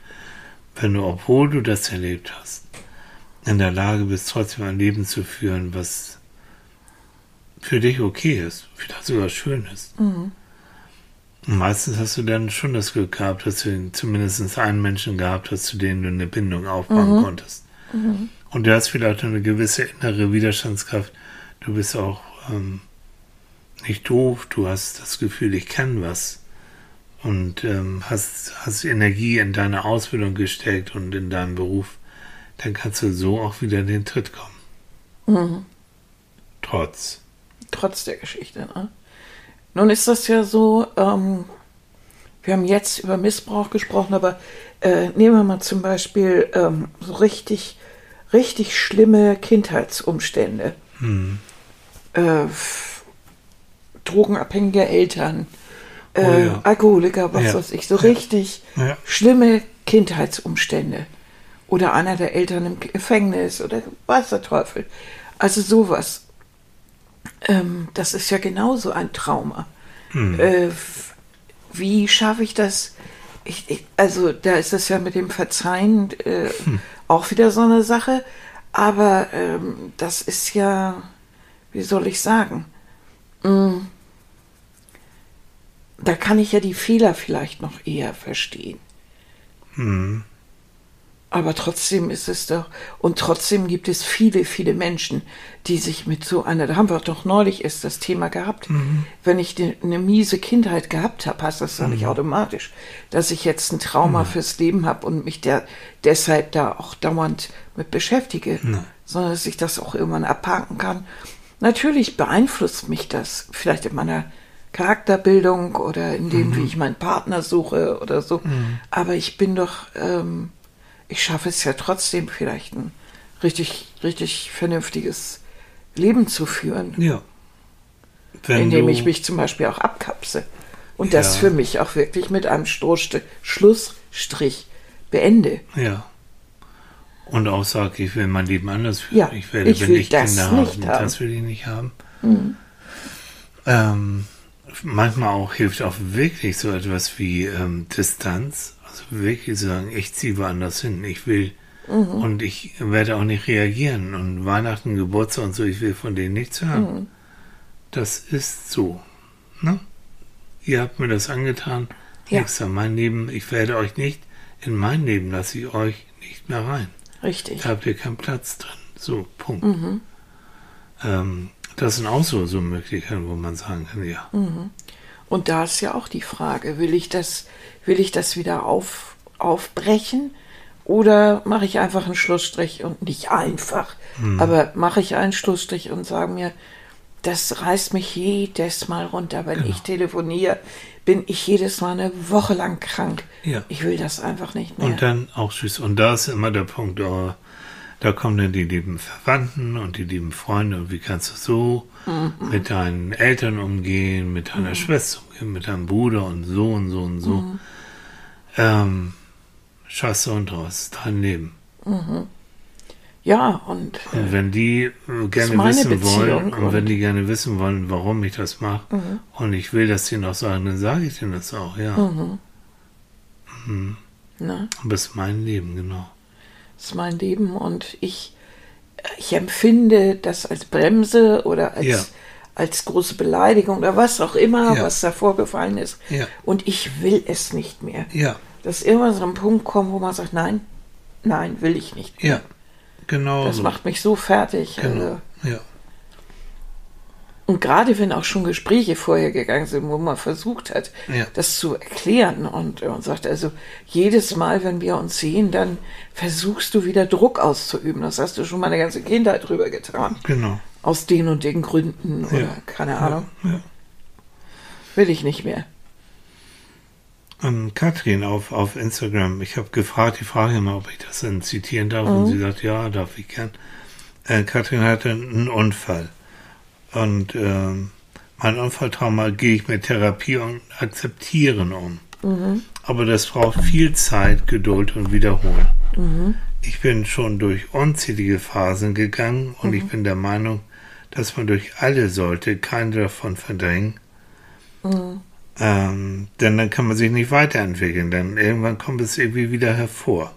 Wenn du, obwohl du das erlebt hast, in der Lage bist, trotzdem ein Leben zu führen, was für dich okay ist, vielleicht sogar schön ist. Mhm. Meistens hast du dann schon das Glück gehabt, dass du zumindest einen Menschen gehabt hast, zu dem du eine Bindung aufbauen konntest. Und du hast vielleicht eine gewisse innere Widerstandskraft. Du bist auch ähm, nicht doof, du hast das Gefühl, ich kann was. Und ähm, hast, hast Energie in deine Ausbildung gesteckt und in deinen Beruf. Dann kannst du so auch wieder in den Tritt kommen. Mhm. Trotz. Trotz der Geschichte. Ne? Nun ist das ja so, ähm, wir haben jetzt über Missbrauch gesprochen, aber äh, nehmen wir mal zum Beispiel ähm, so richtig, richtig schlimme Kindheitsumstände. Hm. Äh, drogenabhängige Eltern, äh, Oh ja. Alkoholiker, was Ja. weiß ich, so richtig Ja. schlimme Kindheitsumstände. Oder einer der Eltern im Gefängnis oder weiß der Teufel. Also sowas. Ähm, das ist ja genauso ein Trauma. Hm. Äh, wie schaffe ich das? Ich, ich, also da ist es ja mit dem Verzeihen äh, auch wieder so eine Sache. Aber ähm, das ist ja, wie soll ich sagen? Mm, da kann ich ja die Fehler vielleicht noch eher verstehen. Hm. Aber trotzdem ist es doch, und trotzdem gibt es viele, viele Menschen, die sich mit so einer, da haben wir doch neulich erst das Thema gehabt, wenn ich eine, eine miese Kindheit gehabt habe, heißt das doch nicht automatisch, dass ich jetzt ein Trauma fürs Leben habe und mich der, deshalb da auch dauernd mit beschäftige, sondern dass ich das auch irgendwann abhaken kann. Natürlich beeinflusst mich das vielleicht in meiner Charakterbildung oder in dem, wie ich meinen Partner suche oder so. Aber ich bin doch, ähm, ich schaffe es ja trotzdem vielleicht ein richtig, richtig vernünftiges Leben zu führen, Ja. Wenn indem ich mich zum Beispiel auch abkapse und das Ja. für mich auch wirklich mit einem Stoßste- Schlussstrich beende. Ja. Und auch sage, ich will mein Leben anders führen. Ja, ich werde, ich wenn will ich das Kinder nicht habe, haben. das will ich nicht haben. Ähm, manchmal auch hilft auch wirklich so etwas wie ähm, Distanz. Wirklich zu sagen, ich ziehe woanders hin. Ich will Mhm. und ich werde auch nicht reagieren. Und Weihnachten, Geburtstag und so, ich will von denen nichts hören. Mhm. Das ist so. Ne? Ihr habt mir das angetan. Ja. Nichts an mein Leben. Ich werde euch nicht, in mein Leben lasse ich euch nicht mehr rein. Richtig. Da habt ihr keinen Platz drin. So, Punkt. Mhm. Ähm, das sind auch so, so Möglichkeiten, wo man sagen kann, ja. Mhm. Und da ist ja auch die Frage, will ich das, will ich das wieder auf, aufbrechen oder mache ich einfach einen Schlussstrich und nicht einfach, aber mache ich einen Schlussstrich und sage mir, das reißt mich jedes Mal runter, wenn ich telefoniere, bin ich jedes Mal eine Woche lang krank. Ja. Ich will das einfach nicht mehr. Und dann auch tschüss. Und da ist immer der Punkt, oh, da kommen dann die lieben Verwandten und die lieben Freunde und wie kannst du so Mhm. mit deinen Eltern umgehen, mit deiner Schwester umgehen, mit deinem Bruder und so und so und so. Mhm. Ähm, scheiße und draus, dein Leben. ja, und Und wenn die äh, gerne wissen Beziehung wollen und, und- Mhm. wenn die gerne wissen wollen, warum ich das mache und ich will, dass die noch sagen, dann sage ich denen das auch, ja. Mhm. ne? Aber es ist mein Leben, genau. Das ist mein Leben und ich, ich empfinde das als Bremse oder als, Ja. als große Beleidigung oder was auch immer, Ja. was da vorgefallen ist. Ja. Und ich will es nicht mehr. Ja, Dass irgendwann so ein Punkt kommt, wo man sagt, nein, nein, will ich nicht mehr. ja, genau. Das so. macht mich so fertig. Genau, Also. ja. Und gerade wenn auch schon Gespräche vorher gegangen sind, wo man versucht hat, Ja. das zu erklären und, und sagt, also jedes Mal, wenn wir uns sehen, dann versuchst du wieder Druck auszuüben. Das hast du schon meine ganze Kindheit drüber getan. Genau. Aus den und den Gründen oder Ja. keine Ahnung. Ja. Will ich nicht mehr. Ähm, Katrin auf, auf Instagram, ich habe gefragt, die Frage immer, ob ich das dann zitieren darf, und sie sagt, ja, darf ich gern. Äh, Katrin hatte einen Unfall. Und ähm, mein Unfalltrauma gehe ich mit Therapie und Akzeptieren um. Aber das braucht viel Zeit, Geduld und Wiederholen. Ich bin schon durch unzählige Phasen gegangen und ich bin der Meinung, dass man durch alle sollte, keine davon verdrängen. Ähm, denn dann kann man sich nicht weiterentwickeln, denn irgendwann kommt es irgendwie wieder hervor.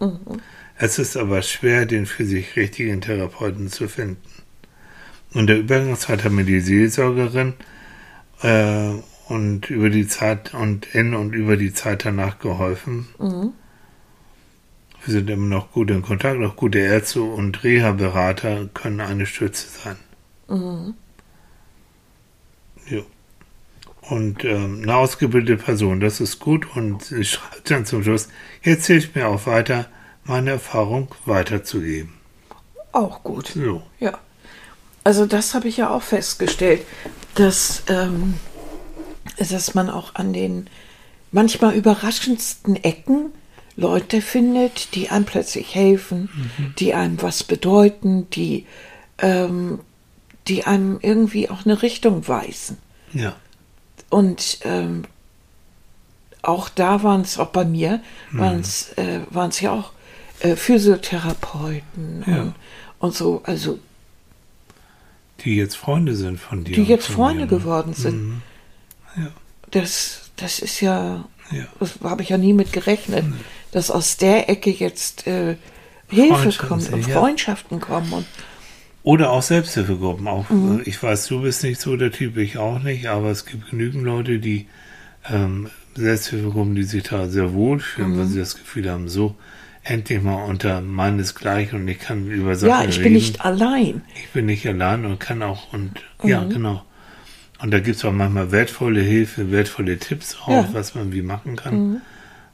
Es ist aber schwer, den für sich richtigen Therapeuten zu finden. Und der Übergangszeit hat mir die Seelsorgerin äh, und über die Zeit und in und über die Zeit danach geholfen. Wir sind immer noch gut in Kontakt, auch gute Ärzte und Reha-Berater können eine Stütze sein. Ja. Und ähm, eine ausgebildete Person, das ist gut. Und sie schreibt dann zum Schluss, jetzt hilft mir auch weiter, meine Erfahrung weiterzugeben. Auch gut. So. Ja. Also das habe ich ja auch festgestellt, dass, ähm, dass man auch an den manchmal überraschendsten Ecken Leute findet, die einem plötzlich helfen, die einem was bedeuten, die, ähm, die einem irgendwie auch eine Richtung weisen. Ja. Und ähm, auch da waren es, auch bei mir, waren es äh, waren's ja auch äh, Physiotherapeuten Ja. und, und so, also Die jetzt Freunde sind von dir. die jetzt Freunde mir, ne? geworden sind. Mhm. Ja. Das, das ist ja, Ja. das habe ich ja nie mit gerechnet, dass aus der Ecke jetzt äh, Hilfe Freundschaften kommt und sind, ja. Freundschaften kommen. Und Oder auch Selbsthilfegruppen. Auch, Mhm. äh, Ich weiß, du bist nicht so der Typ, ich auch nicht, aber es gibt genügend Leute, die ähm, Selbsthilfegruppen, die sich da sehr wohlfühlen, Mhm. weil sie das Gefühl haben, so endlich mal unter meinesgleichen und ich kann über Sachen Ja, ich reden. bin nicht allein. ich bin nicht allein und kann auch und ja, Mhm. genau. Und da gibt es auch manchmal wertvolle Hilfe, wertvolle Tipps auch, Ja. Mhm. was man wie machen kann.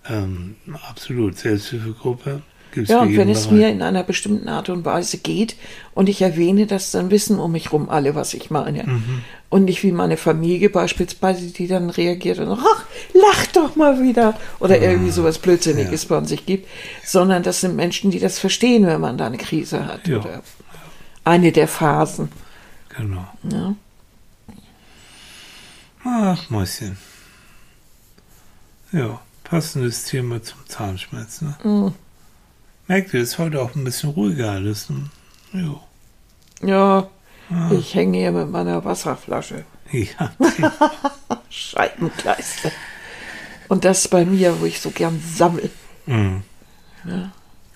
Ähm, absolut. Selbsthilfegruppe gibt es Ja, und wenn es mir in einer bestimmten Art und Weise geht und ich erwähne das, dann wissen um mich rum alle, was ich meine. Mhm. Und nicht wie meine Familie beispielsweise, die dann reagiert und sagt, ach, lach doch mal wieder oder irgendwie sowas Blödsinniges bei sich gibt, sondern das sind Menschen, die das verstehen, wenn man da eine Krise hat Ja. oder eine der Phasen. Genau. Ja. Ach, Mäuschen. Ja, passendes Thema zum Zahnschmerz, ne? Mhm. Merkt ihr, ist heute auch ein bisschen ruhiger alles, ne? Ja, Ah. ich hänge hier mit meiner Wasserflasche. Ja, Scheibenkleister. Und das bei mir, wo ich so gern sammel. mhm.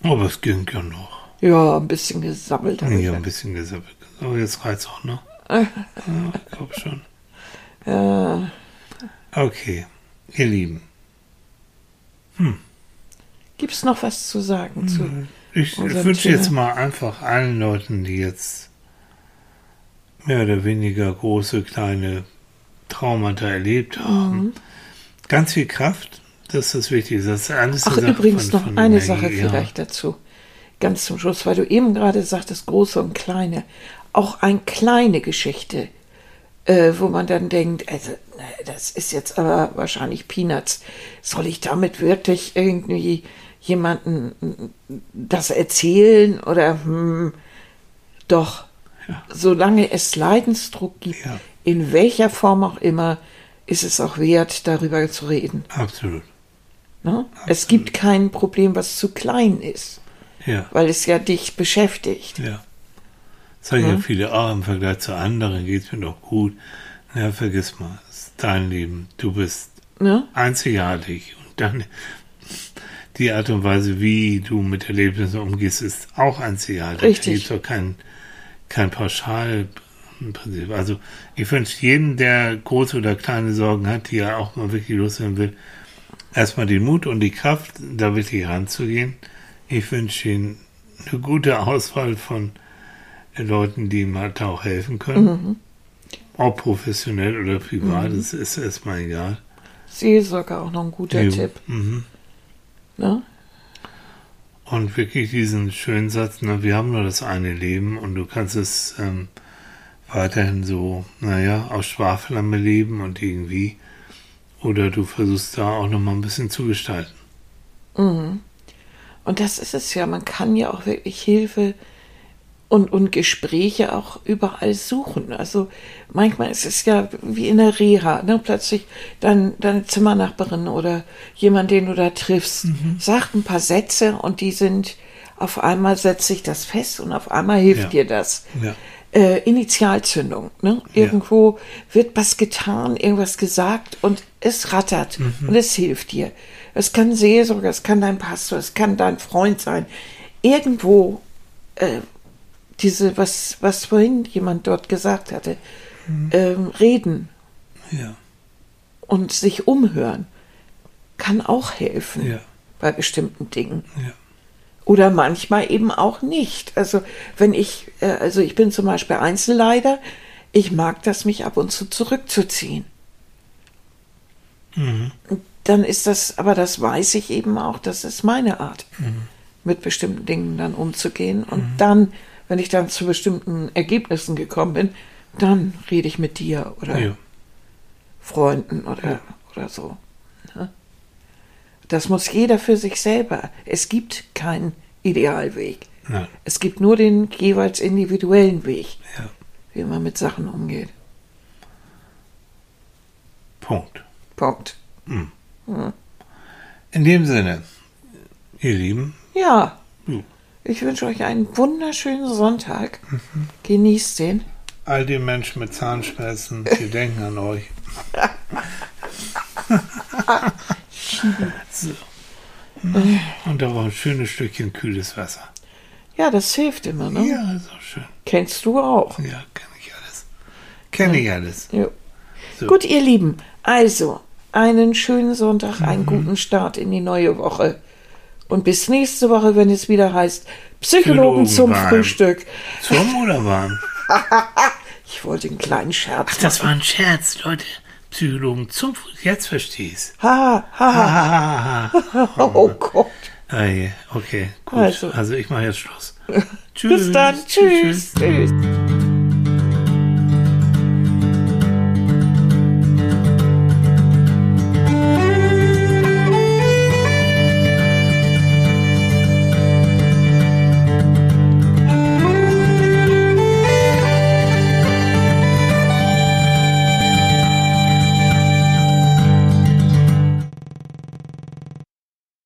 Aber es ging ja noch. Ja, ein bisschen gesammelt. habe ich Ja, ja. ein bisschen gesammelt. Aber jetzt reizt auch, ne? Ja, ich glaube schon. Ja, Okay, ihr Lieben. Gibt's noch was zu sagen zu? Ich Unser wünsche jetzt mal einfach allen Leuten, die jetzt mehr oder weniger große, kleine Traumata erlebt haben, Mhm. ganz viel Kraft. Das ist das Wichtigste. Das ist alles Ach, Sache übrigens von- noch von eine Sache ja. vielleicht dazu. Ganz zum Schluss, weil du eben gerade sagtest, große und kleine. Auch eine kleine Geschichte, äh, wo man dann denkt, also, na, das ist jetzt aber wahrscheinlich Peanuts. Soll ich damit wirklich irgendwie jemanden das erzählen oder hm, doch, Ja. solange es Leidensdruck gibt, Ja. in welcher Form auch immer, ist es auch wert, darüber zu reden. Absolut. Ne? Es gibt kein Problem, was zu klein ist, Ja, weil es ja dich beschäftigt. ja. Sagen ja Ja. viele, ah, im Vergleich zu anderen geht es mir doch gut. Ja, vergiss mal, es ist dein Leben. Du bist Ne? einzigartig. Und dann die Art und Weise, wie du mit Erlebnissen umgehst, ist auch einzigartig. Richtig. Da gibt es auch kein, kein Pauschalprinzip. Also ich wünsche jedem, der große oder kleine Sorgen hat, die er auch mal wirklich loswerden will, erstmal den Mut und die Kraft, da wirklich ranzugehen. Ich wünsche Ihnen eine gute Auswahl von Leuten, die ihm halt auch helfen können. Ob professionell oder privat, das ist erstmal egal. Seelsorge auch noch ein guter Ja. Tipp. Mhm. Ne? Und wirklich diesen schönen Satz, ne, wir haben nur das eine Leben und du kannst es ähm, weiterhin so, naja, aus Schwafellamme leben und irgendwie, oder du versuchst da auch nochmal ein bisschen zu gestalten. Mhm. Und das ist es ja, man kann ja auch wirklich Hilfe und, und Gespräche auch überall suchen. Also manchmal ist es ja wie in der Reha, ne? plötzlich dein, deine Zimmernachbarin oder jemand, den du da triffst, sagt ein paar Sätze und die sind, auf einmal setzt sich das fest und auf einmal hilft Ja. dir das. Ja. Äh, Initialzündung. Ne? Ja. Irgendwo wird was getan, irgendwas gesagt und es rattert Mhm. und es hilft dir. Es kann Seelsorger, es kann dein Pastor, es kann dein Freund sein. Irgendwo äh, diese, was, was vorhin jemand dort gesagt hatte, Mhm. ähm, reden Ja, und sich umhören, kann auch helfen ja, bei bestimmten Dingen. ja. Oder manchmal eben auch nicht. Also wenn ich, äh, also ich bin zum Beispiel Einzelleider, ich mag das, mich ab und zu zurückzuziehen. Mhm. Dann ist das, aber das weiß ich eben auch, das ist meine Art, Mhm. mit bestimmten Dingen dann umzugehen. Und dann, wenn ich dann zu bestimmten Ergebnissen gekommen bin, dann rede ich mit dir oder ja. Freunden oder, oder so. ne? Das muss jeder für sich selber. Es gibt keinen Idealweg. Nein, Es gibt nur den jeweils individuellen Weg, ja. wie man mit Sachen umgeht. Punkt. Punkt. In dem Sinne, ihr Lieben, Ja, Ja. Ich wünsche euch einen wunderschönen Sonntag. Genießt den. all die Menschen mit Zahnschmerzen, wir denken an euch. so. Und war ein schönes Stückchen kühles Wasser. Ja, das hilft immer, ne? Ja, ist auch schön. Kennst du auch. Ja, kenne ich alles. Kenne ich alles. Ja. So. Gut, ihr Lieben, also, einen schönen Sonntag, einen Mhm. guten Start in die neue Woche. Und bis nächste Woche, wenn es wieder heißt Psychologen zum Psychologenwahl. Frühstück. Zum oder warm? Ich wollte einen kleinen Scherz. Ach, das war ein Scherz, Leute. Psychologen zum Frühstück. Jetzt verstehe ich's. Ha, ha, ha. Ah, Oh Gott. ah, je. okay, gut. Also. Also, ich mache jetzt Schluss. Tschüss. Bis dann. Tschüss. Tschüss.